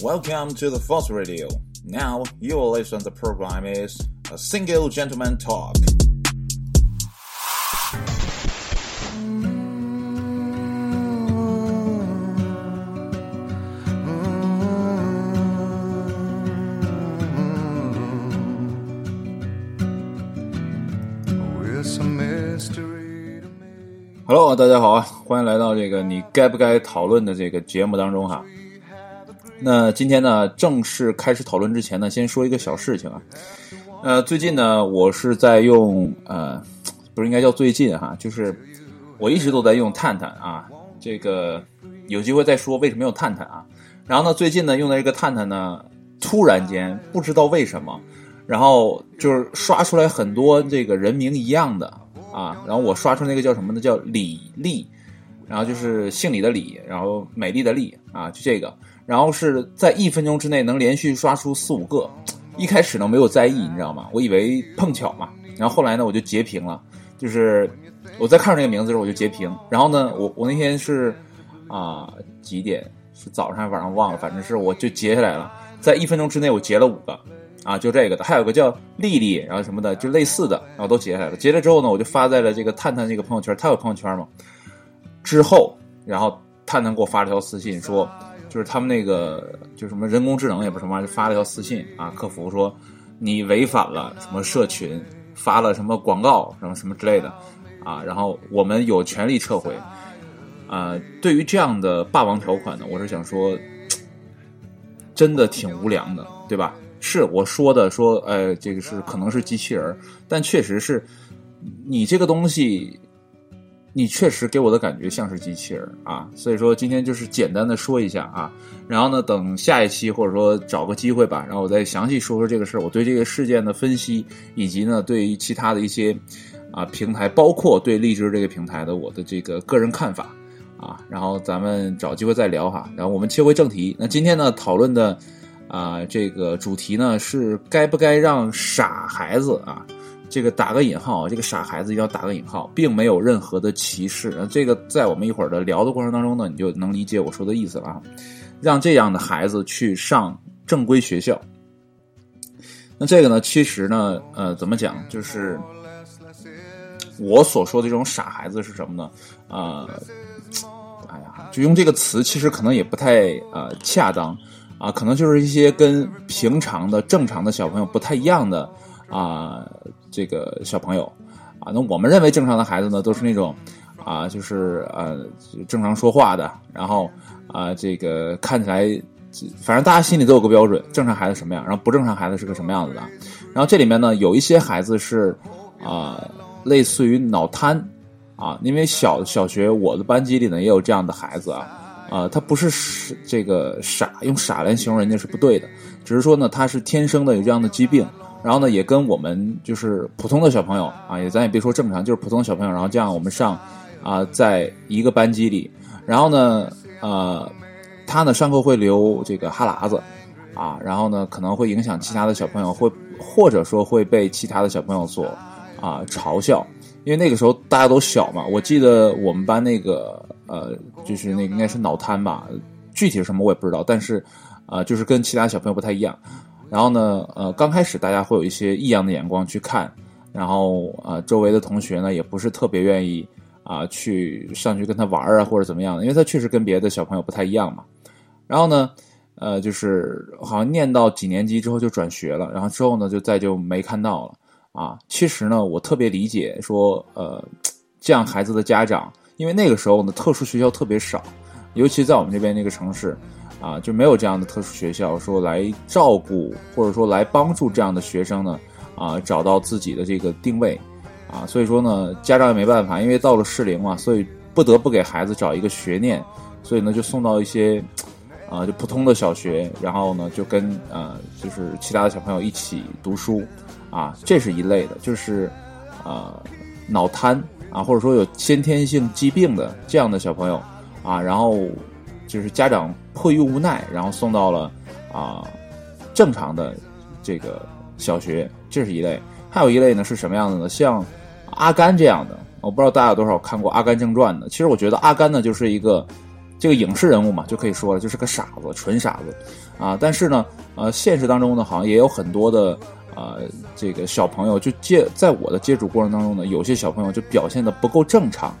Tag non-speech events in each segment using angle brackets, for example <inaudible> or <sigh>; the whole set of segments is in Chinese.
Welcome to the Force Radio. Now you will listen. The program is a single gentleman talk. 大家好啊，欢迎来到这个你该不该讨论的这个节目当中哈。 那今天呢，正式开始讨论之前呢，先说一个小事情啊。呃，最近呢，我是在用呃，不是应该叫最近哈，就是我一直都在用探探啊。这个有机会再说为什么用探探啊。然后呢，最近呢，用的这个探探呢，突然间不知道为什么，然后就是刷出来很多这个人名一样的。啊，然后我刷出那个叫什么呢？叫李丽，然后就是姓李的李，然后美丽的丽啊，就这个。然后是在一分钟之内能连续刷出四五个。<tsk> 一开始呢没有在意，你知道吗？我以为碰巧嘛。然后后来呢我就截屏了，就是我在看着那个名字的时候我就截屏。然后呢我我那天是啊几点？是早上还是晚上忘了，反正是我就截下来了，在一分钟之内我截了五个。啊，就这个的，还有个叫丽丽，然后什么的，就类似的，然后都截下来了。截了之后呢，我就发在了这个探探这个朋友圈，他有朋友圈嘛。之后，然后探探给我发了条私信，说就是他们那个就什么人工智能也不是什么，就发了条私信啊，客服说你违反了什么社群，发了什么广告什么什么之类的啊，然后我们有权利撤回。啊，对于这样的霸王条款呢，我是想说，真的挺无良的，对吧？是我说的，说，呃，这个是可能是机器人，但确实是你这个东西，你确实给我的感觉像是机器人啊。所以说今天就是简单的说一下啊，然后呢，等下一期或者说找个机会吧，然后我再详细说说这个事儿，我对这个事件的分析，以及呢，对于其他的一些啊平台，包括对荔枝这个平台的我的这个个人看法啊，然后咱们找机会再聊哈。然后我们切回正题，那今天呢讨论的。啊，这个主题呢是该不该让傻孩子啊？这个打个引号，这个傻孩子要打个引号，并没有任何的歧视。这个在我们一会儿的聊的过程当中呢，你就能理解我说的意思了啊。让这样的孩子去上正规学校，那这个呢，其实呢，呃，怎么讲？就是我所说的这种傻孩子是什么呢？啊，哎呀，就用这个词，其实可能也不太呃恰当。啊，可能就是一些跟平常的正常的小朋友不太一样的啊，这个小朋友啊，那我们认为正常的孩子呢，都是那种啊，就是呃正常说话的，然后啊，这个看起来反正大家心里都有个标准，正常孩子什么样，然后不正常孩子是个什么样子的。然后这里面呢，有一些孩子是啊，类似于脑瘫啊，因为小小学我的班级里呢也有这样的孩子啊。啊，他不是是这个傻，用傻来形容人家是不对的，只是说呢，他是天生的有这样的疾病，然后呢，也跟我们就是普通的小朋友啊，也咱也别说正常，就是普通的小朋友，然后这样我们上啊，在一个班级里，然后呢，呃，他呢上课会流这个哈喇子啊，然后呢可能会影响其他的小朋友，会或者说会被其他的小朋友所啊嘲笑，因为那个时候大家都小嘛，我记得我们班那个。呃，就是那应该是脑瘫吧，具体是什么我也不知道，但是，呃，就是跟其他小朋友不太一样。然后呢，呃，刚开始大家会有一些异样的眼光去看，然后啊，周围的同学呢也不是特别愿意啊去上去跟他玩啊或者怎么样的，因为他确实跟别的小朋友不太一样嘛。然后呢，呃，就是好像念到几年级之后就转学了，然后之后呢就再就没看到了啊。其实呢，我特别理解说，呃，这样孩子的家长。因为那个时候呢，特殊学校特别少，尤其在我们这边那个城市，啊，就没有这样的特殊学校说来照顾或者说来帮助这样的学生呢，啊，找到自己的这个定位，啊，所以说呢，家长也没办法，因为到了适龄嘛，所以不得不给孩子找一个学念，所以呢，就送到一些，啊，就普通的小学，然后呢，就跟呃，就是其他的小朋友一起读书，啊，这是一类的，就是，啊，脑瘫。啊，或者说有先天性疾病的这样的小朋友，啊，然后就是家长迫于无奈，然后送到了啊正常的这个小学，这是一类。还有一类呢是什么样的呢？像阿甘这样的，我不知道大家有多少看过《阿甘正传》的。其实我觉得阿甘呢就是一个这个影视人物嘛，就可以说了，就是个傻子，纯傻子啊。但是呢，呃，现实当中呢，好像也有很多的呃，这个小朋友就接在我的接触过程当中呢，有些小朋友就表现的不够正常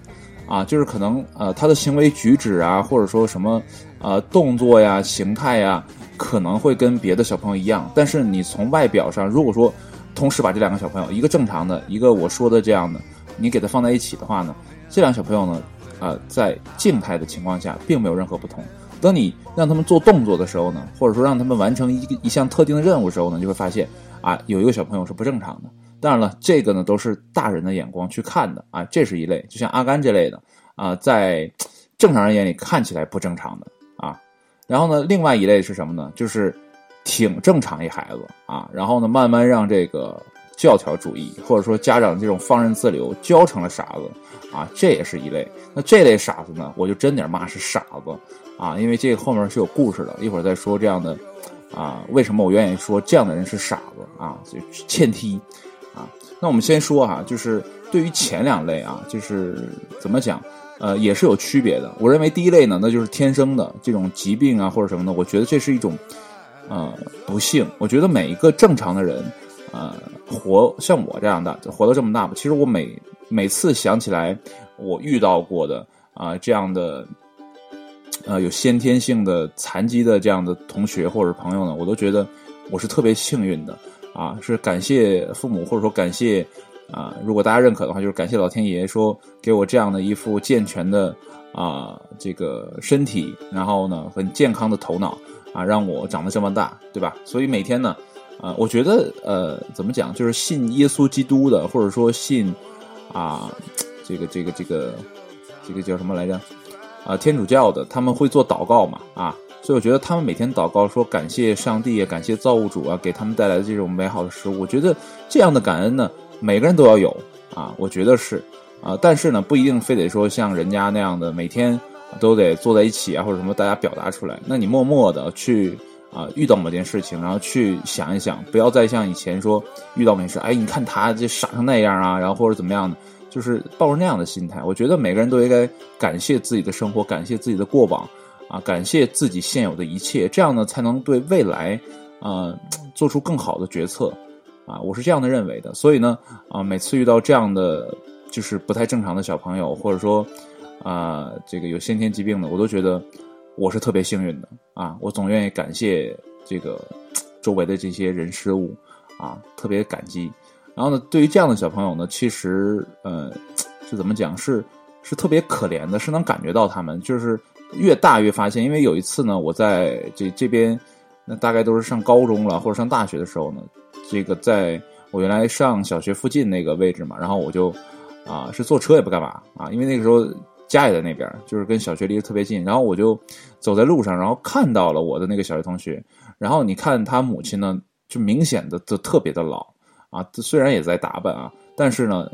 啊，就是可能呃他的行为举止啊，或者说什么呃动作呀、形态呀，可能会跟别的小朋友一样，但是你从外表上，如果说同时把这两个小朋友，一个正常的，一个我说的这样的，你给他放在一起的话呢，这两个小朋友呢，呃，在静态的情况下并没有任何不同。当你让他们做动作的时候呢，或者说让他们完成一一项特定的任务的时候呢，就会发现啊，有一个小朋友是不正常的。当然了，这个呢都是大人的眼光去看的啊，这是一类，就像阿甘这类的啊，在正常人眼里看起来不正常的啊。然后呢，另外一类是什么呢？就是。挺正常一孩子啊，然后呢，慢慢让这个教条主义或者说家长这种放任自流教成了傻子啊，这也是一类。那这类傻子呢，我就真点骂是傻子啊，因为这个后面是有故事的，一会儿再说这样的啊，为什么我愿意说这样的人是傻子啊，就欠踢。那我们先说哈，就是对于前两类啊，就是怎么讲，呃，也是有区别的。我认为第一类呢，那就是天生的这种疾病啊或者什么的，我觉得这是一种。呃，不幸，我觉得每一个正常的人，呃，活像我这样的，活到这么大吧。其实我每每次想起来我遇到过的啊这样的，呃，有先天性的残疾的这样的同学或者朋友呢，我都觉得我是特别幸运的啊，是感谢父母或者说感谢啊，如果大家认可的话，就是感谢老天爷说给我这样的一副健全的啊这个身体，然后呢很健康的头脑。啊，让我长得这么大，对吧？所以每天呢，啊，我觉得，呃，怎么讲，就是信耶稣基督的，或者说信啊，这个这个这个这个叫什么来着？啊，天主教的，他们会做祷告嘛？啊，所以我觉得他们每天祷告，说感谢上帝啊，感谢造物主啊，给他们带来的这种美好的食物。我觉得这样的感恩呢，每个人都要有啊，我觉得是啊，但是呢，不一定非得说像人家那样的每天。都得坐在一起啊，或者什么，大家表达出来。那你默默的去啊，遇到某件事情，然后去想一想，不要再像以前说遇到没事，哎，你看他这傻成那样啊，然后或者怎么样的，就是抱着那样的心态。我觉得每个人都应该感谢自己的生活，感谢自己的过往啊，感谢自己现有的一切，这样呢才能对未来啊做出更好的决策啊。我是这样的认为的。所以呢啊，每次遇到这样的就是不太正常的小朋友，或者说。啊，这个有先天疾病的，我都觉得我是特别幸运的啊！我总愿意感谢这个周围的这些人事物啊，特别感激。然后呢，对于这样的小朋友呢，其实呃 <tsk> 是怎么讲？是是特别可怜的，是能感觉到他们就是越大越发现。因为有一次呢，我在这这边，那大概都是上高中了或者上大学的时候呢，这个在我原来上小学附近那个位置嘛，然后我就啊是坐车也不干嘛啊，因为那个时候。家也在那边，就是跟小学离得特别近。然后我就走在路上，然后看到了我的那个小学同学。然后你看他母亲呢，就明显的就特别的老啊。虽然也在打扮啊，但是呢，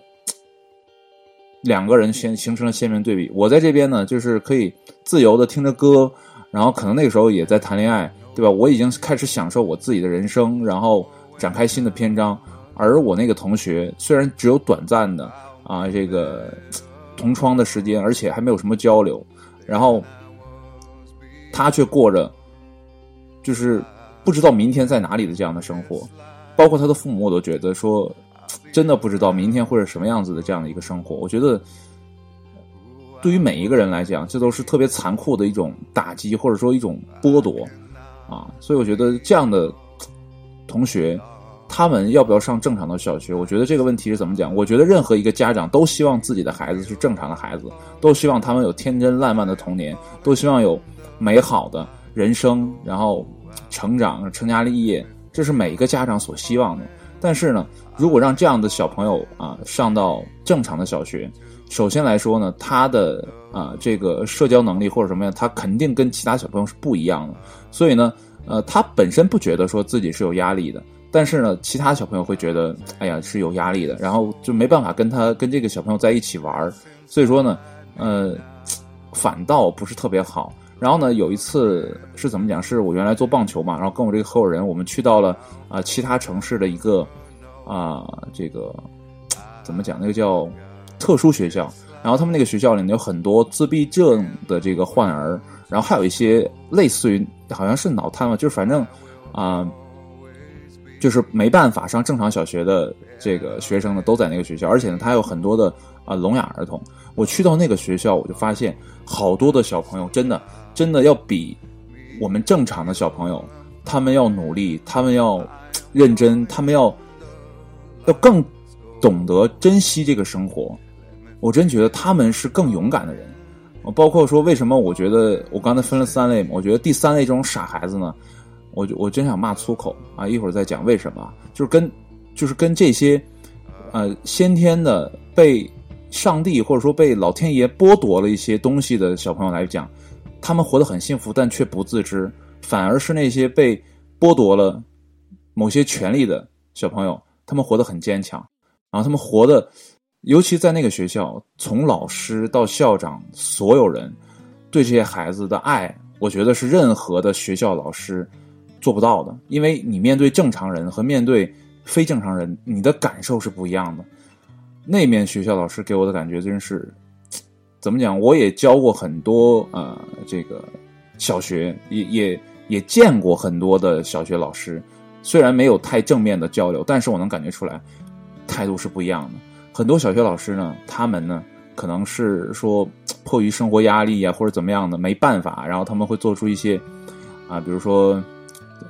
两个人先形成了鲜明对比。我在这边呢，就是可以自由的听着歌，然后可能那个时候也在谈恋爱，对吧？我已经开始享受我自己的人生，然后展开新的篇章。而我那个同学虽然只有短暂的啊，这个。同窗的时间，而且还没有什么交流，然后他却过着就是不知道明天在哪里的这样的生活，包括他的父母，我都觉得说真的不知道明天会是什么样子的这样的一个生活。我觉得对于每一个人来讲，这都是特别残酷的一种打击，或者说一种剥夺啊。所以我觉得这样的同学。他们要不要上正常的小学？我觉得这个问题是怎么讲？我觉得任何一个家长都希望自己的孩子是正常的孩子，都希望他们有天真烂漫的童年，都希望有美好的人生，然后成长、成家立业，这是每一个家长所希望的。但是呢，如果让这样的小朋友啊上到正常的小学，首先来说呢，他的啊这个社交能力或者什么呀，他肯定跟其他小朋友是不一样的。所以呢，呃，他本身不觉得说自己是有压力的。但是呢，其他小朋友会觉得，哎呀是有压力的，然后就没办法跟他跟这个小朋友在一起玩儿，所以说呢，呃，反倒不是特别好。然后呢，有一次是怎么讲？是我原来做棒球嘛，然后跟我这个合伙人，我们去到了啊其他城市的一个啊这个怎么讲？那个叫特殊学校。然后他们那个学校里呢有很多自闭症的这个患儿，然后还有一些类似于好像是脑瘫嘛，就是反正啊、就是没办法上正常小学的这个学生呢，都在那个学校，而且呢，他有很多的啊、聋哑儿童。我去到那个学校，我就发现好多的小朋友真的真的要比我们正常的小朋友，他们要努力，他们要认真，他们要要更懂得珍惜这个生活。我真觉得他们是更勇敢的人。包括说，为什么我觉得我刚才分了三类？我觉得第三类这种傻孩子呢，我我真想骂粗口啊！一会儿再讲为什么，就是跟就是跟这些呃先天的被上帝或者说被老天爷剥夺了一些东西的小朋友来讲，他们活得很幸福，但却不自知；反而是那些被剥夺了某些权利的小朋友，他们活得很坚强，然后他们活的。尤其在那个学校，从老师到校长，所有人对这些孩子的爱，我觉得是任何的学校老师做不到的。因为你面对正常人和面对非正常人，你的感受是不一样的。那面学校老师给我的感觉真是，怎么讲？我也教过很多呃，这个小学，也也也见过很多的小学老师，虽然没有太正面的交流，但是我能感觉出来，态度是不一样的。很多小学老师呢，他们呢可能是说迫于生活压力啊，或者怎么样的没办法，然后他们会做出一些啊，比如说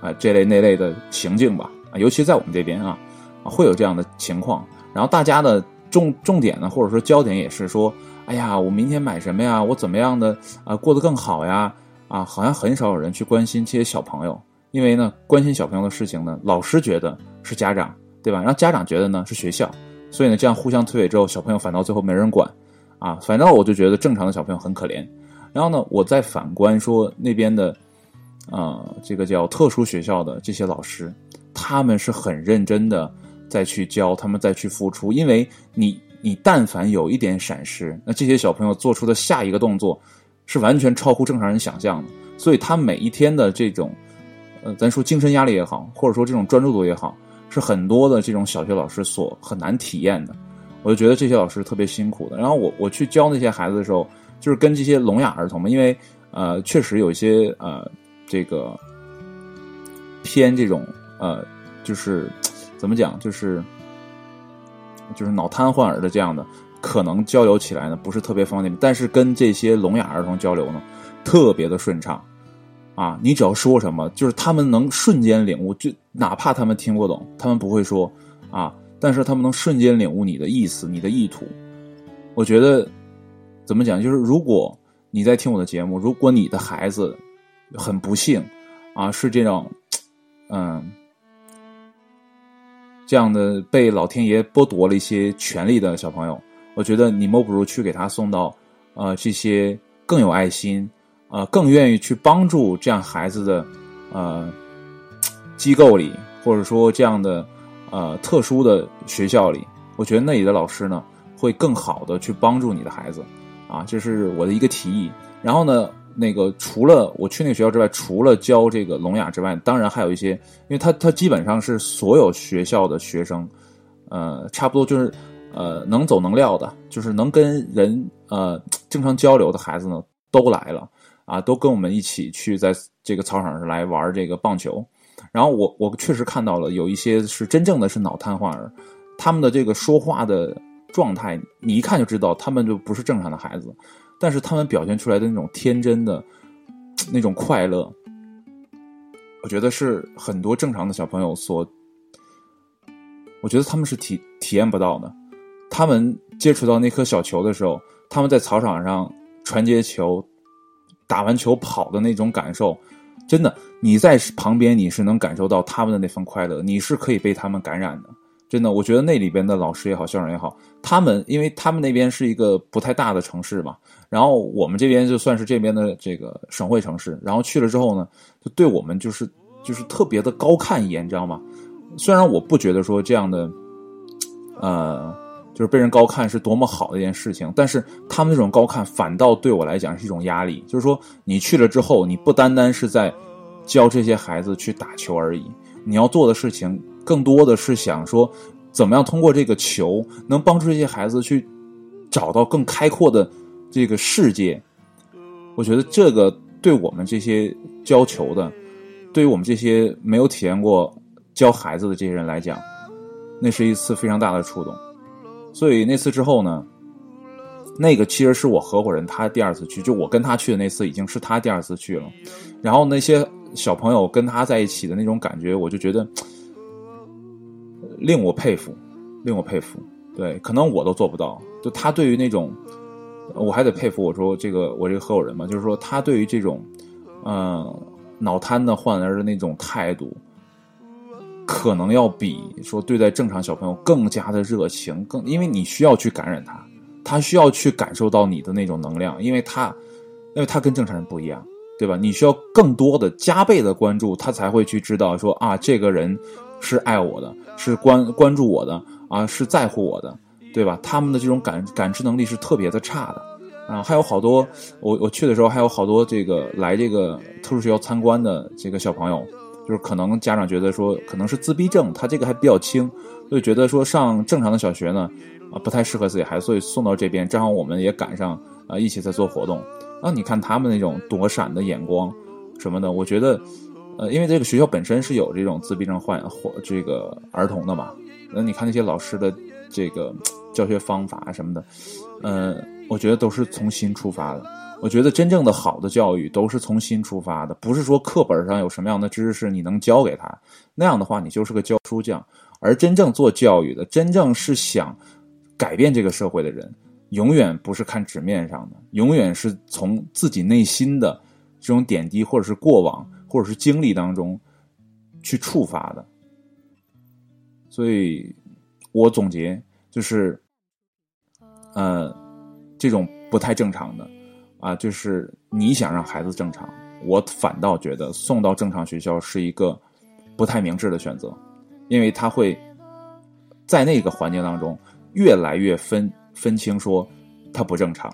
啊这类那类的行径吧啊，尤其在我们这边啊啊会有这样的情况。然后大家的重重点呢，或者说焦点也是说，哎呀，我明天买什么呀？我怎么样的啊过得更好呀？啊，好像很少有人去关心这些小朋友，因为呢，关心小朋友的事情呢，老师觉得是家长，对吧？然后家长觉得呢是学校。所以呢，这样互相推诿之后，小朋友反倒最后没人管，啊，反正我就觉得正常的小朋友很可怜。然后呢，我再反观说那边的，呃，这个叫特殊学校的这些老师，他们是很认真的在去教，他们再去付出。因为你你但凡有一点闪失，那这些小朋友做出的下一个动作是完全超乎正常人想象的。所以他每一天的这种，呃，咱说精神压力也好，或者说这种专注度也好。是很多的这种小学老师所很难体验的，我就觉得这些老师特别辛苦的。然后我我去教那些孩子的时候，就是跟这些聋哑儿童们，因为呃确实有一些呃这个偏这种呃就是怎么讲，就是就是脑瘫患儿的这样的，可能交流起来呢不是特别方便，但是跟这些聋哑儿童交流呢特别的顺畅。啊，你只要说什么，就是他们能瞬间领悟，就哪怕他们听不懂，他们不会说啊，但是他们能瞬间领悟你的意思、你的意图。我觉得怎么讲，就是如果你在听我的节目，如果你的孩子很不幸啊，是这种嗯这样的被老天爷剥夺了一些权利的小朋友，我觉得你莫不如去给他送到呃这些更有爱心。呃，更愿意去帮助这样孩子的呃机构里，或者说这样的呃特殊的学校里，我觉得那里的老师呢，会更好的去帮助你的孩子啊，这是我的一个提议。然后呢，那个除了我去那个学校之外，除了教这个聋哑之外，当然还有一些，因为他他基本上是所有学校的学生，呃，差不多就是呃能走能撂的，就是能跟人呃正常交流的孩子呢，都来了。啊，都跟我们一起去在这个操场上来玩这个棒球，然后我我确实看到了有一些是真正的是脑瘫患儿，他们的这个说话的状态，你一看就知道他们就不是正常的孩子，但是他们表现出来的那种天真的 <tsk> 那种快乐，我觉得是很多正常的小朋友所，我觉得他们是体体验不到的。他们接触到那颗小球的时候，他们在操场上传接球。打完球跑的那种感受，真的，你在旁边你是能感受到他们的那份快乐，你是可以被他们感染的。真的，我觉得那里边的老师也好，校长也好，他们因为他们那边是一个不太大的城市嘛，然后我们这边就算是这边的这个省会城市，然后去了之后呢，就对我们就是就是特别的高看一眼，你知道吗？虽然我不觉得说这样的，呃。就是被人高看是多么好的一件事情，但是他们那种高看反倒对我来讲是一种压力。就是说，你去了之后，你不单单是在教这些孩子去打球而已，你要做的事情更多的是想说，怎么样通过这个球能帮助这些孩子去找到更开阔的这个世界。我觉得这个对我们这些教球的，对于我们这些没有体验过教孩子的这些人来讲，那是一次非常大的触动。所以那次之后呢，那个其实是我合伙人他第二次去，就我跟他去的那次已经是他第二次去了。然后那些小朋友跟他在一起的那种感觉，我就觉得令我佩服，令我佩服。对，可能我都做不到。就他对于那种，我还得佩服。我说这个我这个合伙人嘛，就是说他对于这种，嗯，脑瘫的患儿的那种态度，可能要比说对待正常小朋友更加的热情，更因为你需要去感染他，他需要去感受到你的那种能量，因为他，因为他跟正常人不一样，对吧？你需要更多的加倍的关注，他才会去知道说啊，这个人是爱我的，是关关注我的。啊，是在乎我的，对吧？他们的这种感感知能力是特别的差的，啊，还有好多我我去的时候还有好多这个来这个特殊学校参观的这个小朋友，就是可能家长觉得说可能是自闭症，他这个还比较轻，所以觉得说上正常的小学呢啊不太适合自己孩子，所以送到这边，正好我们也赶上啊一起在做活动，啊，你看他们那种躲闪的眼光什么的，我觉得呃，因为这个学校本身是有这种自闭症患或这个儿童的嘛。那你看那些老师的这个教学方法什么的，嗯，我觉得都是从心出发的。我觉得真正的好的教育都是从心出发的，不是说课本上有什么样的知识你能教给他，那样的话你就是个教书匠。而真正做教育的，真正是想改变这个社会的人，永远不是看纸面上的，永远是从自己内心的这种点滴，或者是过往，或者是经历当中去触发的。所以，我总结就是，呃，这种不太正常的啊，就是你想让孩子正常，我反倒觉得送到正常学校是一个不太明智的选择，因为他会在那个环境当中越来越分分清说他不正常，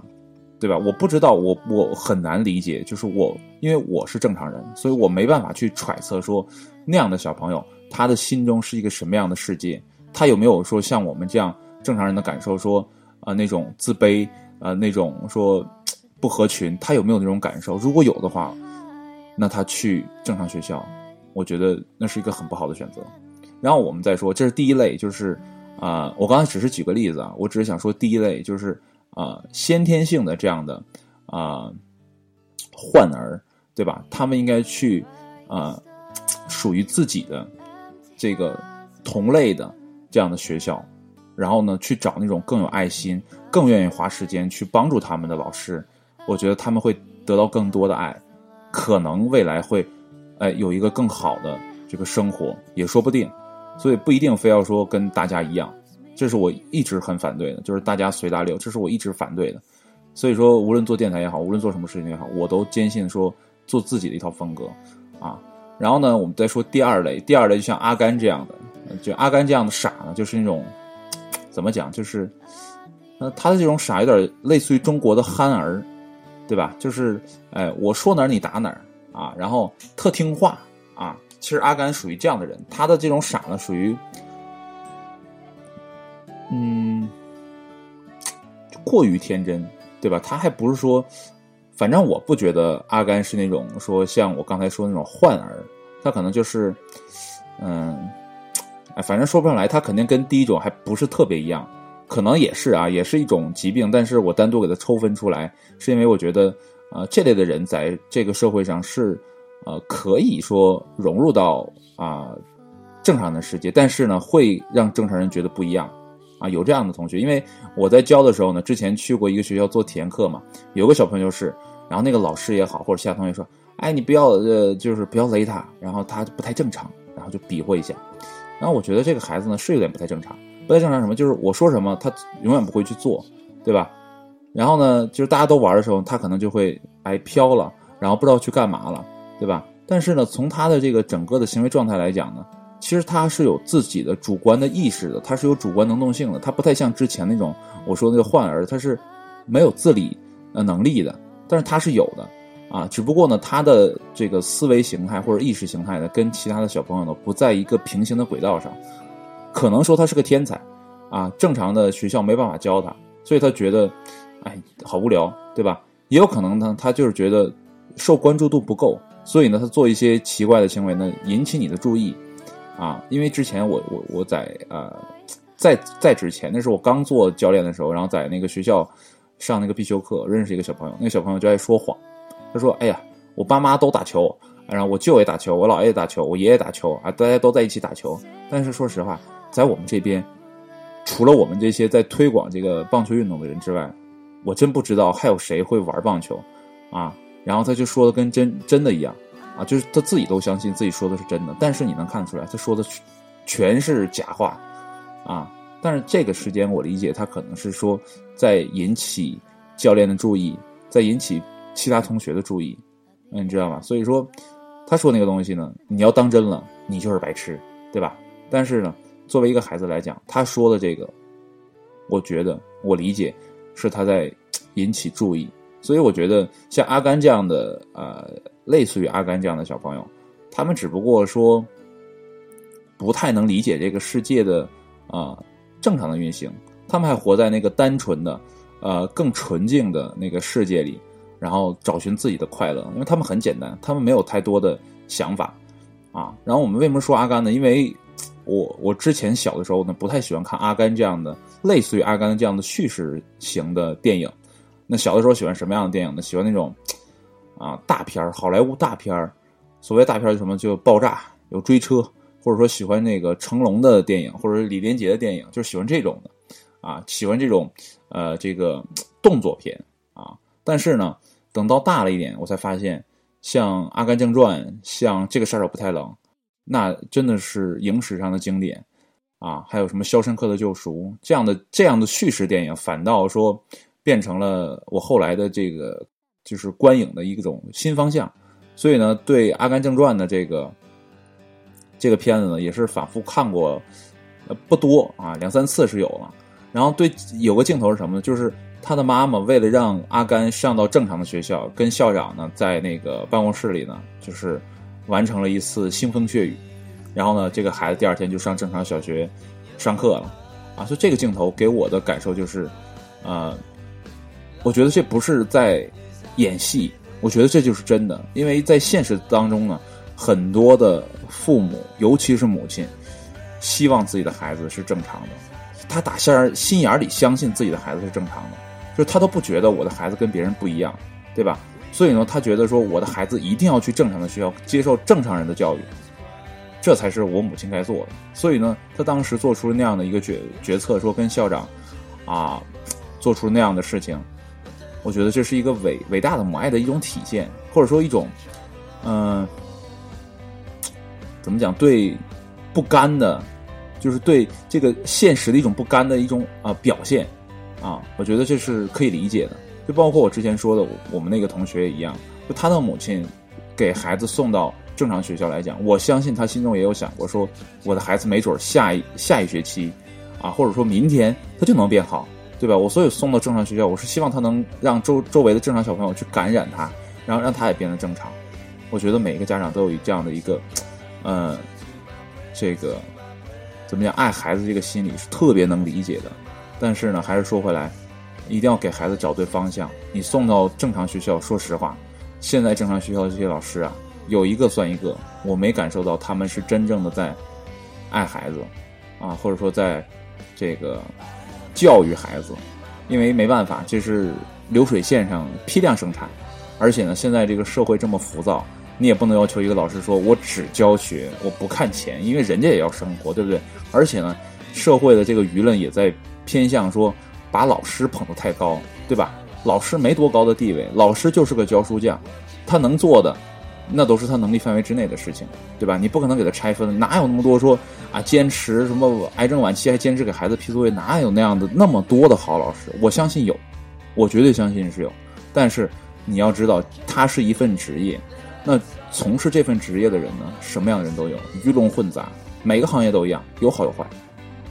对吧？我不知道，我我很难理解，就是我因为我是正常人，所以我没办法去揣测说那样的小朋友。他的心中是一个什么样的世界？他有没有说像我们这样正常人的感受？说啊那种自卑啊那种说不合群，他有没有那种感受？如果有的话，那他去正常学校，我觉得那是一个很不好的选择。然后我们再说，这是第一类，就是啊，我刚才只是举个例子啊，我只是想说第一类就是啊先天性的这样的啊患儿，对吧？他们应该去啊属于自己的。这个同类的这样的学校，然后呢，去找那种更有爱心、更愿意花时间去帮助他们的老师，我觉得他们会得到更多的爱，可能未来会，哎，有一个更好的这个生活也说不定。所以不一定非要说跟大家一样，这是我一直很反对的，就是大家随大流，这是我一直反对的。所以说，无论做电台也好，无论做什么事情也好，我都坚信说做自己的一套风格，啊。然后呢，我们再说第二类，第二类就像阿甘这样的，就阿甘这样的傻呢，就是那种怎么讲，就是呃，他的这种傻有点类似于中国的憨儿，对吧？就是哎，我说哪儿你打哪儿啊，然后特听话啊。其实阿甘属于这样的人，他的这种傻呢，属于嗯过于天真，对吧？他还不是说。反正我不觉得阿甘是那种说像我刚才说那种患儿，他可能就是，嗯，哎，反正说不上来，他肯定跟第一种还不是特别一样，可能也是啊，也是一种疾病，但是我单独给他抽分出来，是因为我觉得，呃，这类的人在这个社会上是，呃，可以说融入到啊正常的世界，但是呢，会让正常人觉得不一样。啊，有这样的同学，因为我在教的时候呢，之前去过一个学校做体验课嘛，有个小朋友是，然后那个老师也好，或者其他同学说，哎，你不要呃，就是不要雷他，然后他不太正常，然后就比划一下，然后我觉得这个孩子呢是有点不太正常，不太正常什么，就是我说什么他永远不会去做，对吧？然后呢，就是大家都玩的时候，他可能就会哎飘了，然后不知道去干嘛了，对吧？但是呢，从他的这个整个的行为状态来讲呢。其实他是有自己的主观的意识的，他是有主观能动性的，他不太像之前那种我说那个患儿，他是没有自理呃能力的，但是他是有的啊，只不过呢，他的这个思维形态或者意识形态呢，跟其他的小朋友呢不在一个平行的轨道上，可能说他是个天才啊，正常的学校没办法教他，所以他觉得哎好无聊，对吧？也有可能呢，他就是觉得受关注度不够，所以呢，他做一些奇怪的行为呢，引起你的注意啊。因为之前我我我在呃，在在之前那时候我刚做教练的时候，然后在那个学校上那个必修课，认识一个小朋友，那个小朋友就爱说谎，他说：“哎呀，我爸妈都打球，然后我舅也打球，我姥爷也打球，我爷爷打球啊，大家都在一起打球。但是说实话，在我们这边，除了我们这些在推广这个棒球运动的人之外，我真不知道还有谁会玩棒球啊。”然后他就说的跟真真的一样，啊，就是他自己都相信自己说的是真的，但是你能看出来他说的全是假话，啊，但是这个时间我理解他可能是说在引起教练的注意，在引起其他同学的注意，嗯你知道吗？所以说他说那个东西呢，你要当真了，你就是白痴，对吧？但是呢，作为一个孩子来讲，他说的这个，我觉得我理解是他在引起注意。所以我觉得像阿甘这样的，呃，类似于阿甘这样的小朋友，他们只不过说不太能理解这个世界的啊正常的运行，他们还活在那个单纯的、呃更纯净的那个世界里，然后找寻自己的快乐，因为他们很简单，他们没有太多的想法啊。然后我们为什么说阿甘呢？因为我我之前小的时候呢，不太喜欢看阿甘这样的类似于阿甘这样的叙事型的电影。那小的时候喜欢什么样的电影呢？喜欢那种，啊大片儿，好莱坞大片儿。所谓大片儿就什么？就爆炸，有追车，或者说喜欢那个成龙的电影，或者李连杰的电影，就是喜欢这种的，啊，喜欢这种呃这个动作片啊。但是呢，等到大了一点，我才发现，像《阿甘正传》，像《这个杀手不太冷》，那真的是影史上的经典啊。还有什么《肖申克的救赎》这样的这样的叙事电影，反倒说。变成了我后来的这个就是观影的一种新方向，所以呢，对《阿甘正传》的这个这个片子呢，也是反复看过，呃，不多啊，两三次是有了。然后对有个镜头是什么呢？就是他的妈妈为了让阿甘上到正常的学校，跟校长呢在那个办公室里呢，就是完成了一次腥风血雨。然后呢，这个孩子第二天就上正常小学上课了啊。所以这个镜头给我的感受就是，呃。我觉得这不是在演戏，我觉得这就是真的。因为在现实当中呢，很多的父母，尤其是母亲，希望自己的孩子是正常的，他打心心眼里相信自己的孩子是正常的，就是他都不觉得我的孩子跟别人不一样，对吧？所以呢，他觉得说我的孩子一定要去正常的学校，接受正常人的教育，这才是我母亲该做的。所以呢，他当时做出了那样的一个决决策，说跟校长啊，做出那样的事情。我觉得这是一个伟伟大的母爱的一种体现，或者说一种，嗯，怎么讲？对不甘的，就是对这个现实的一种不甘的一种啊表现啊。我觉得这是可以理解的。就包括我之前说的，我们那个同学也一样，就他的母亲给孩子送到正常学校来讲，我相信他心中也有想过，说我的孩子没准下一下一学期啊，或者说明天他就能变好。对吧？我所以送到正常学校，我是希望他能让周周围的正常小朋友去感染他，然后让他也变得正常。我觉得每一个家长都有这样的一个，呃，这个怎么讲？爱孩子这个心理是特别能理解的。但是呢，还是说回来，一定要给孩子找对方向。你送到正常学校，说实话，现在正常学校的这些老师啊，有一个算一个，我没感受到他们是真正的在爱孩子啊，或者说在这个。教育孩子，因为没办法，这是流水线上批量生产，而且呢，现在这个社会这么浮躁，你也不能要求一个老师说我只教学，我不看钱，因为人家也要生活，对不对？而且呢，社会的这个舆论也在偏向说把老师捧得太高，对吧？老师没多高的地位，老师就是个教书匠，他能做的。那都是他能力范围之内的事情，对吧？你不可能给他拆分，哪有那么多说啊？坚持什么癌症晚期还坚持给孩子批作业，哪有那样的那么多的好老师？我相信有，我绝对相信是有。但是你要知道，它是一份职业，那从事这份职业的人呢，什么样的人都有，鱼龙混杂，每个行业都一样，有好有坏。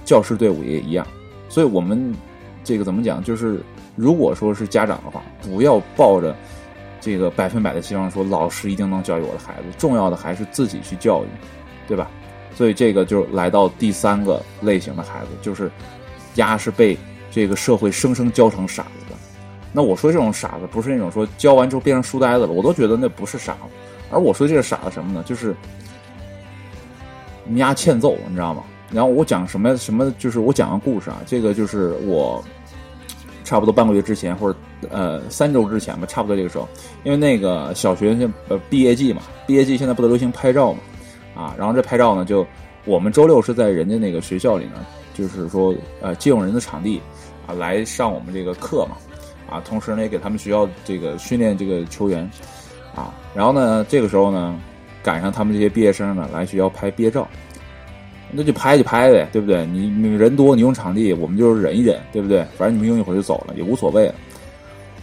教师队伍也一样，所以我们这个怎么讲？就是如果说是家长的话，不要抱着。这个百分百的希望说老师一定能教育我的孩子，重要的还是自己去教育，对吧？所以这个就来到第三个类型的孩子，就是，丫是被这个社会生生教成傻子的。那我说这种傻子，不是那种说教完之后变成书呆子了，我都觉得那不是傻子。而我说这个傻子什么呢？就是你丫欠揍，你知道吗？然后我讲什么什么，就是我讲个故事啊。这个就是我差不多半个月之前，或者 <laughs> 呃三周之前吧，差不多这个时候，因为那个小学呃毕业季嘛，毕业季现在不都流行拍照嘛，啊，然后这拍照呢，就我们周六是在人家那个学校里呢，就是说呃借用人的场地啊来上我们这个课嘛。啊，同时呢也给他们学校这个训练这个球员，啊，然后呢这个时候呢赶上他们这些毕业生呢来学校拍毕业照，那就拍就拍呗，对不对？你你人多你用场地，我们就忍一忍，对不对？反正你们用一会儿就走了也无所谓了，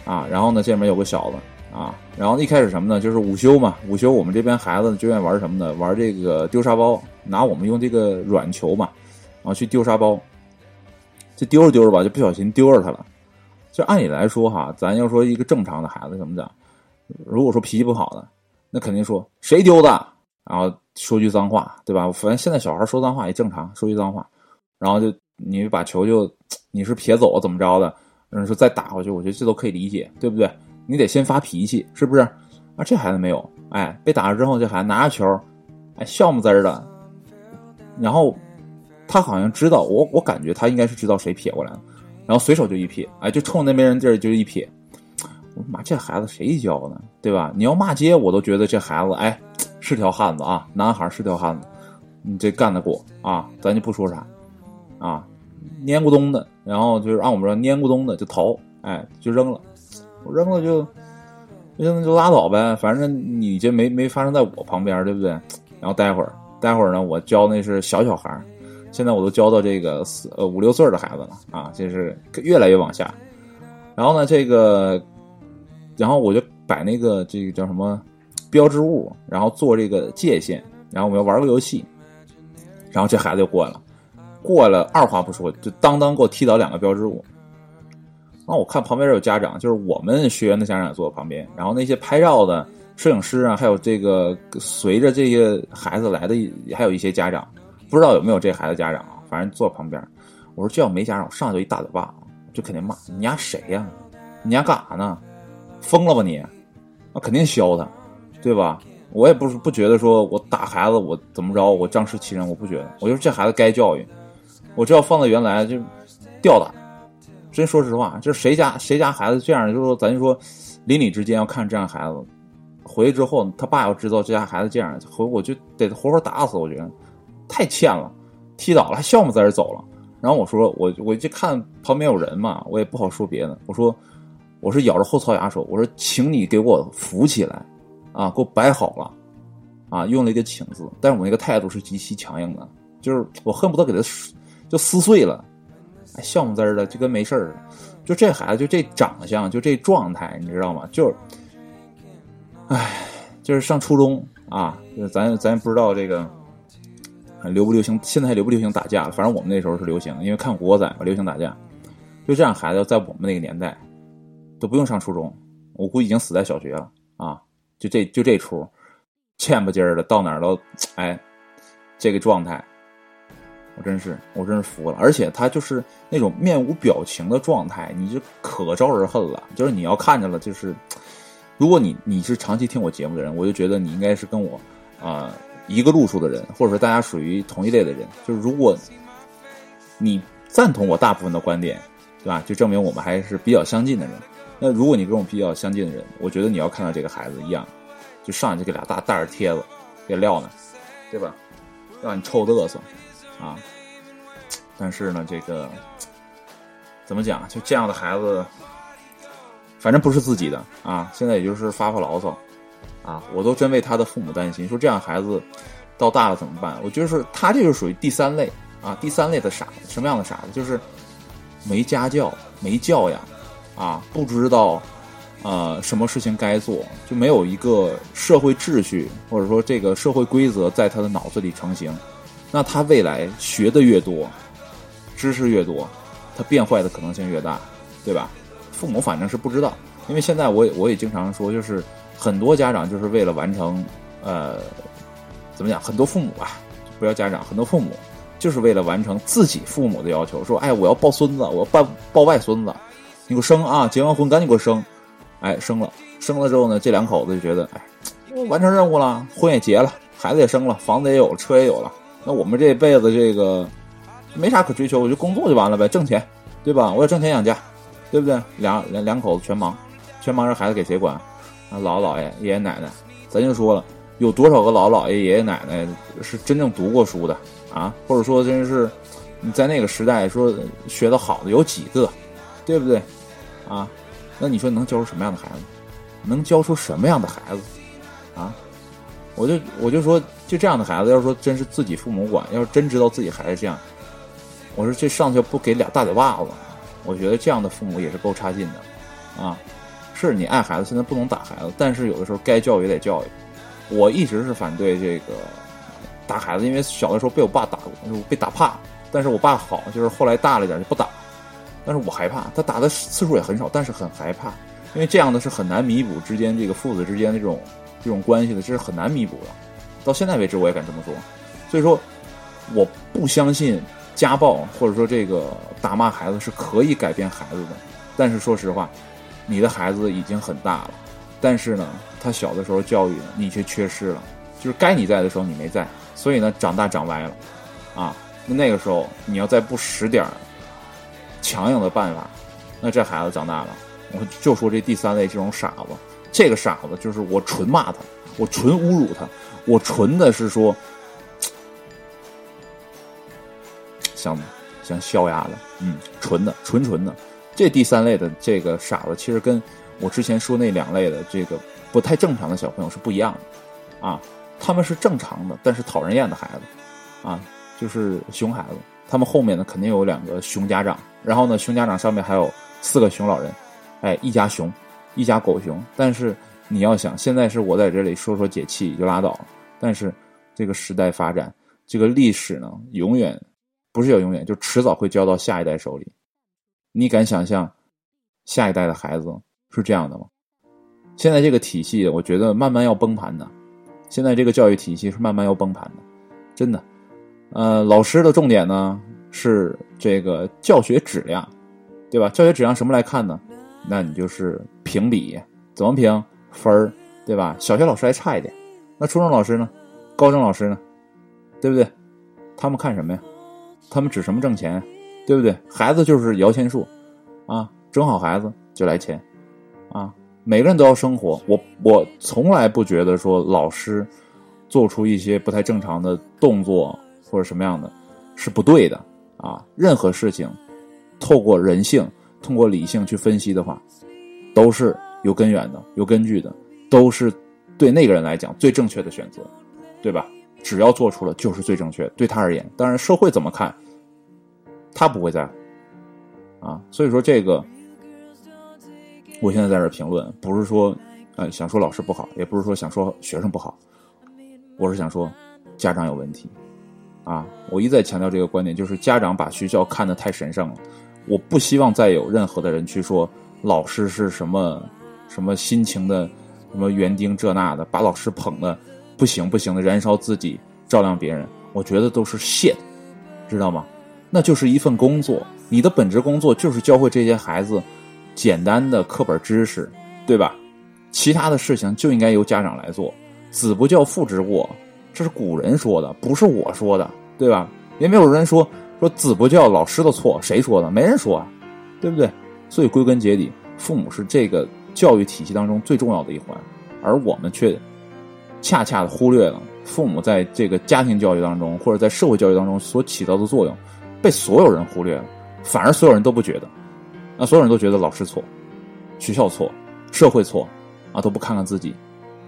啊，然后呢这边有个小子啊，然后一开始什么呢？就是午休嘛，午休我们这边孩子就愿意玩什么呢？玩这个丢沙包，拿我们用这个软球嘛，然后去丢沙包，这丢着丢着吧，就不小心丢着他了。就按理来说哈，咱要说一个正常的孩子怎么讲？如果说脾气不好的，那肯定说谁丢的，然后说句脏话，对吧？反正现在小孩说脏话也正常，说句脏话，然后就你把球就你是撇走怎么着的？人说再打回去，我觉得这都可以理解，对不对？你得先发脾气，是不是？啊，这孩子没有，哎，被打了之后，这孩子拿着球，哎，笑么滋儿的，然后他好像知道，我我感觉他应该是知道谁撇过来了。然后随手就一撇，哎，就冲那没人地儿就一撇。我妈，这孩子谁教的，对吧？你要骂街，我都觉得这孩子，哎，是条汉子啊，男孩是条汉子，你这干得过啊？咱就不说啥，啊，蔫咕咚的，然后就是按我们说蔫咕咚的就逃，哎，就扔了，我扔了就扔了就拉倒呗，反正你这没没发生在我旁边，对不对？然后待会儿，待会儿呢，我教那是小小孩儿现在我都教到这个四呃五六岁的孩子了啊，就是越来越往下。然后呢，这个，然后我就摆那个这个叫什么标志物，然后做这个界限，然后我们要玩个游戏。然后这孩子就过来了，过来二话不说就当当给我踢倒两个标志物。然后我看旁边有家长，就是我们学员的家长也坐在旁边，然后那些拍照的摄影师啊，还有这个随着这些孩子来的，还有一些家长。不知道有没有这孩子家长啊？反正坐旁边。我说这要没家长，我上去就一大嘴巴，就肯定骂你家谁呀？你家干啥呢？疯了吧你？那肯定削他，对吧？我也不是不觉得说我打孩子我怎么着我仗势欺人，我不觉得。我觉得这孩子该教育。我这要放在原来就吊打。真说实话，就是谁家谁家孩子这样，就是说咱就说邻里之间要看这样孩子，回去之后他爸要知道这家孩子这样，回我就得活活打死。我觉得。太欠了，踢倒了还笑么在这走了。然后我说我我就看旁边有人嘛，我也不好说别的。我说我是咬着后槽牙说，我说请你给我扶起来，啊，给我摆好了，啊，用了一个请字，但是我那个态度是极其强硬的，就是我恨不得给他就撕碎了，哎，笑么滋儿的就跟没事儿。就这孩子就这长相就这状态，你知道吗？就是，哎，就是上初中啊，咱咱也不知道这个。流不流行？现在还流不流行打架了？反正我们那时候是流行，因为看《古惑仔》嘛，流行打架。就这样，孩子在我们那个年代都不用上初中，我估计已经死在小学了啊！就这就这出，欠不劲儿的，到哪儿都哎，这个状态，我真是我真是服了。而且他就是那种面无表情的状态，你就可招人恨了。就是你要看着了，就是如果你你是长期听我节目的人，我就觉得你应该是跟我啊。一个路数的人，或者说大家属于同一类的人，就是如果你赞同我大部分的观点，对吧？就证明我们还是比较相近的人。那如果你跟我比较相近的人，我觉得你要看到这个孩子一样，就上去就给俩大大耳贴子给撂那，对吧？让你臭嘚瑟啊！但是呢，这个怎么讲？就这样的孩子，反正不是自己的啊。现在也就是发发牢骚。啊，我都真为他的父母担心，说这样孩子到大了怎么办？我觉得是他这就属于第三类啊，第三类的傻子。什么样的傻子？就是没家教、没教养啊，不知道呃什么事情该做，就没有一个社会秩序或者说这个社会规则在他的脑子里成型。那他未来学的越多，知识越多，他变坏的可能性越大，对吧？父母反正是不知道，因为现在我也我也经常说，就是。很多家长就是为了完成，呃，怎么讲？很多父母吧，不要家长，很多父母就是为了完成自己父母的要求，说：“哎，我要抱孙子，我要抱抱外孙子。”你给我生啊！结完婚赶紧给我生。哎，生了，生了之后呢，这两口子就觉得，哎，完成任务了，婚也结了，孩子也生了，房子也有了，车也有了。那我们这辈子这个没啥可追求，我就工作就完了呗，挣钱，对吧？我要挣钱养家，对不对？两两两口子全忙，全忙，这孩子给谁管？啊，姥姥姥爷、爷爷奶奶，咱就说了，有多少个姥姥姥爷、爷爷奶奶是真正读过书的啊？或者说，真是你在那个时代说学的好的有几个，对不对？啊？那你说能教出什么样的孩子？能教出什么样的孩子？啊？我就我就说，就这样的孩子，要说真是自己父母管，要是真知道自己孩子这样，我说这上去不给俩大嘴巴子，我觉得这样的父母也是够差劲的，啊！是你爱孩子，现在不能打孩子，但是有的时候该教育也得教育。我一直是反对这个打孩子，因为小的时候被我爸打过，被打怕。但是我爸好，就是后来大了点就不打。但是我害怕，他打的次数也很少，但是很害怕，因为这样的是很难弥补之间这个父子之间的这种这种关系的，这是很难弥补的。到现在为止，我也敢这么说。所以说，我不相信家暴或者说这个打骂孩子是可以改变孩子的。但是说实话，你的孩子已经很大了，但是呢，他小的时候教育你却缺失了，就是该你在的时候你没在，所以呢，长大长歪了，啊，那那个时候你要再不使点。强硬的办法，那这孩子长大了，我就说这第三类这种傻子，这个傻子就是我纯骂他，我纯侮辱他，我纯的是说，像像肖牙的，嗯，纯的，纯纯的。这第三类的这个傻子，其实跟我之前说那两类的这个不太正常的小朋友是不一样的，啊，他们是正常的，但是讨人厌的孩子，啊，就是熊孩子。他们后面呢，肯定有两个熊家长，然后呢，熊家长上面还有四个熊老人，哎，一家熊，一家狗熊。但是你要想，现在是我在这里说说解气就拉倒了。但是这个时代发展，这个历史呢，永远不是要永远，就迟早会交到下一代手里。你敢想象下一代的孩子是这样的吗？现在这个体系，我觉得慢慢要崩盘的。现在这个教育体系是慢慢要崩盘的，真的。呃，老师的重点呢是这个教学质量，对吧？教学质量什么来看呢？那你就是评比，怎么评分儿，对吧？小学老师还差一点，那初中老师呢？高中老师呢？对不对？他们看什么呀？他们指什么挣钱？对不对？孩子就是摇钱树，啊，整好孩子就来钱，啊，每个人都要生活。我我从来不觉得说老师做出一些不太正常的动作。或者什么样的，是不对的啊！任何事情，透过人性、通过理性去分析的话，都是有根源的、有根据的，都是对那个人来讲最正确的选择，对吧？只要做出了，就是最正确。对他而言，当然社会怎么看，他不会在乎啊。所以说，这个我现在在这评论，不是说呃想说老师不好，也不是说想说学生不好，我是想说家长有问题。啊，我一再强调这个观点，就是家长把学校看得太神圣了。我不希望再有任何的人去说老师是什么什么辛勤的什么园丁这那的，把老师捧的不行不行的，燃烧自己照亮别人。我觉得都是 shit，知道吗？那就是一份工作，你的本职工作就是教会这些孩子简单的课本知识，对吧？其他的事情就应该由家长来做。子不教父之过。这是古人说的，不是我说的，对吧？也没有人说说子不教老师的错，谁说的？没人说啊，对不对？所以归根结底，父母是这个教育体系当中最重要的一环，而我们却恰恰的忽略了父母在这个家庭教育当中或者在社会教育当中所起到的作用，被所有人忽略了，反而所有人都不觉得，那所有人都觉得老师错，学校错，社会错，啊，都不看看自己，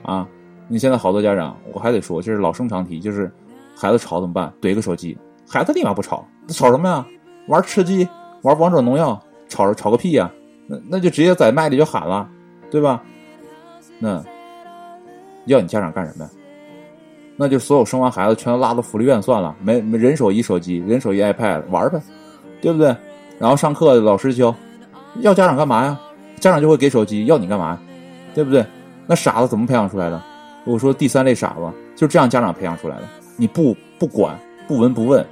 啊。你现在好多家长，我还得说，这是老生常提，就是孩子吵怎么办？怼个手机，孩子立马不吵，吵什么呀？玩吃鸡，玩王者荣耀，吵吵个屁呀！那那就直接在麦里就喊了，对吧？那要你家长干什么呀？那就所有生完孩子全都拉到福利院算了，没没人手一手机，人手一 iPad 玩呗，对不对？然后上课老师教，要家长干嘛呀？家长就会给手机，要你干嘛？对不对？那傻子怎么培养出来的？我说第三类傻子就这样家长培养出来的，你不不管不闻不问，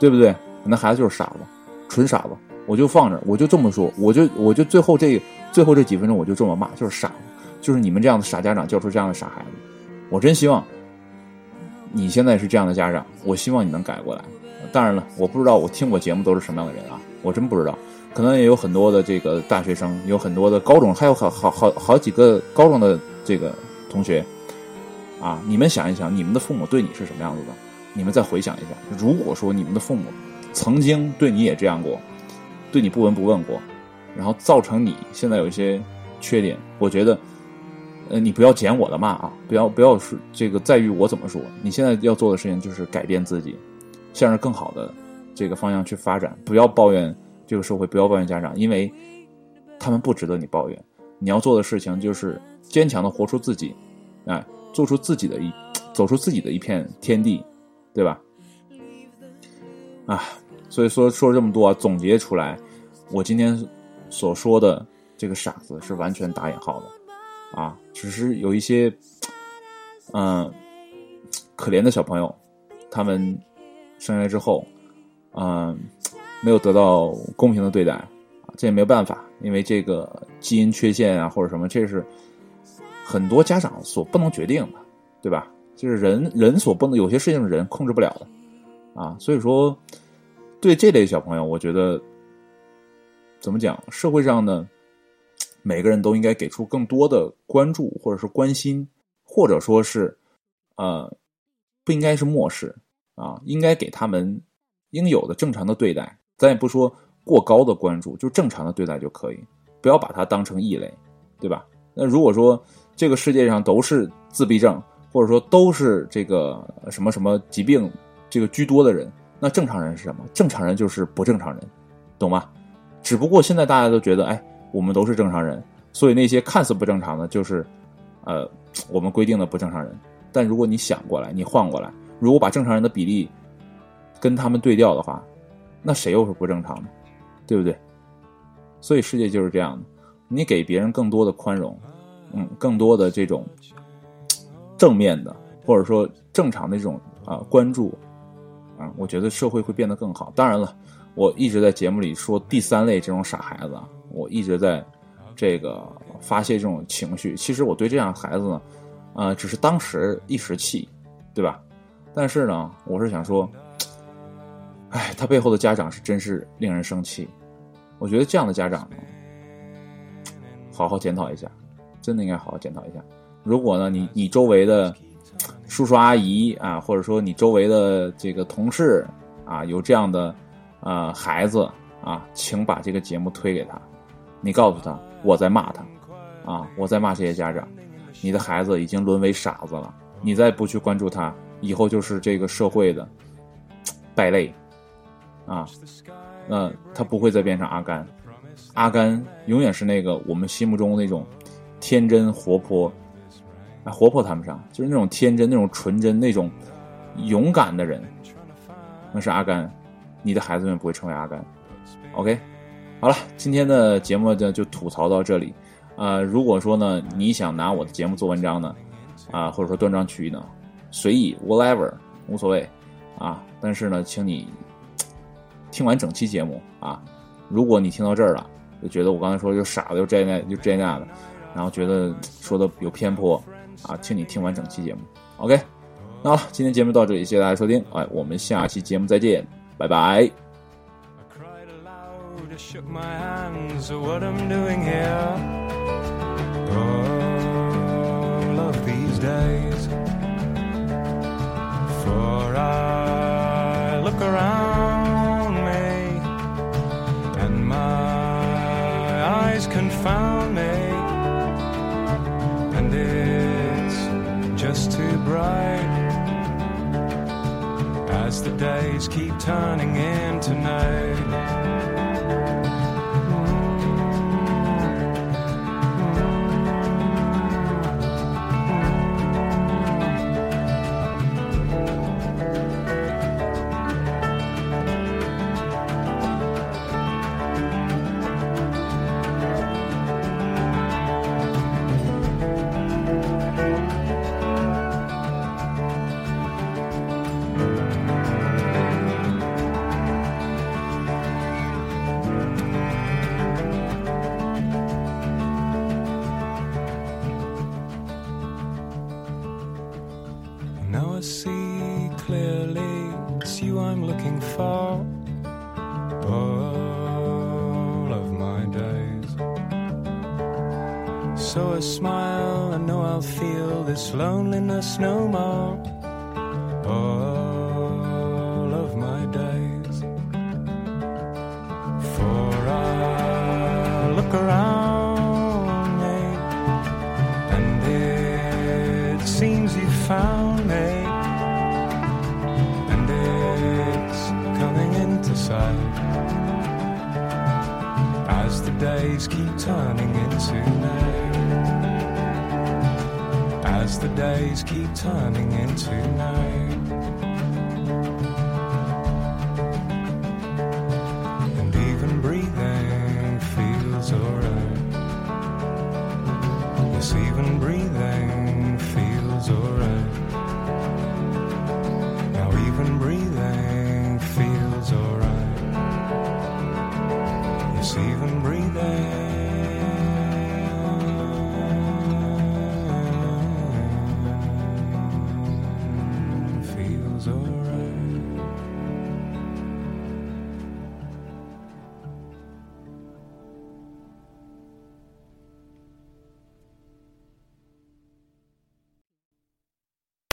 对不对？那孩子就是傻子，纯傻子。我就放着，我就这么说，我就我就最后这最后这几分钟我就这么骂，就是傻子，就是你们这样的傻家长教出这样的傻孩子。我真希望你现在是这样的家长，我希望你能改过来。当然了，我不知道我听过节目都是什么样的人啊，我真不知道。可能也有很多的这个大学生，有很多的高中，还有好好好好几个高中的这个同学，啊，你们想一想，你们的父母对你是什么样子的？你们再回想一下，如果说你们的父母曾经对你也这样过，对你不闻不问过，然后造成你现在有一些缺点，我觉得，呃，你不要捡我的骂啊，不要不要是这个在于我怎么说，你现在要做的事情就是改变自己，向着更好的这个方向去发展，不要抱怨。这个社会不要抱怨家长，因为他们不值得你抱怨。你要做的事情就是坚强的活出自己，哎，做出自己的一，走出自己的一片天地，对吧？啊，所以说说这么多啊，总结出来，我今天所说的这个傻子是完全打引号的，啊，只是有一些，嗯，可怜的小朋友，他们生下来之后，嗯。没有得到公平的对待，这也没有办法，因为这个基因缺陷啊，或者什么，这是很多家长所不能决定的，对吧？就是人人所不能有些事情是人控制不了的啊，所以说对这类小朋友，我觉得怎么讲，社会上呢，每个人都应该给出更多的关注，或者是关心，或者说是呃，不应该是漠视啊，应该给他们应有的正常的对待。咱也不说过高的关注，就正常的对待就可以，不要把它当成异类，对吧？那如果说这个世界上都是自闭症，或者说都是这个什么什么疾病这个居多的人，那正常人是什么？正常人就是不正常人，懂吗？只不过现在大家都觉得，哎，我们都是正常人，所以那些看似不正常的，就是呃我们规定的不正常人。但如果你想过来，你换过来，如果把正常人的比例跟他们对调的话，那谁又是不正常的，对不对？所以世界就是这样的，你给别人更多的宽容，嗯，更多的这种正面的，或者说正常的这种啊关注，啊，我觉得社会会变得更好。当然了，我一直在节目里说第三类这种傻孩子，我一直在这个发泄这种情绪。其实我对这样孩子呢，啊，只是当时一时气，对吧？但是呢，我是想说。哎，他背后的家长是真是令人生气。我觉得这样的家长呢，好好检讨一下，真的应该好好检讨一下。如果呢，你你周围的叔叔阿姨啊，或者说你周围的这个同事啊，有这样的啊孩子啊，请把这个节目推给他，你告诉他我在骂他啊，我在骂这些家长，你的孩子已经沦为傻子了，你再不去关注他，以后就是这个社会的败类。啊，那他不会再变成阿甘，阿甘永远是那个我们心目中那种天真活泼，啊，活泼谈不上，就是那种天真、那种纯真、那种勇敢的人，那是阿甘。你的孩子们不会成为阿甘。OK，好了，今天的节目呢就吐槽到这里。啊，如果说呢你想拿我的节目做文章呢，啊，或者说断章取义呢，随意，whatever，无所谓，啊，但是呢，请你。听完整期节目啊，如果你听到这儿了，就觉得我刚才说就傻子，就这那，就这那的，然后觉得说的有偏颇啊，请你听完整期节目。OK，那好了，今天节目到这里，谢谢大家收听，哎，我们下期节目再见，拜拜。found I'll feel this loneliness no more. Oh. days keep turning into nights.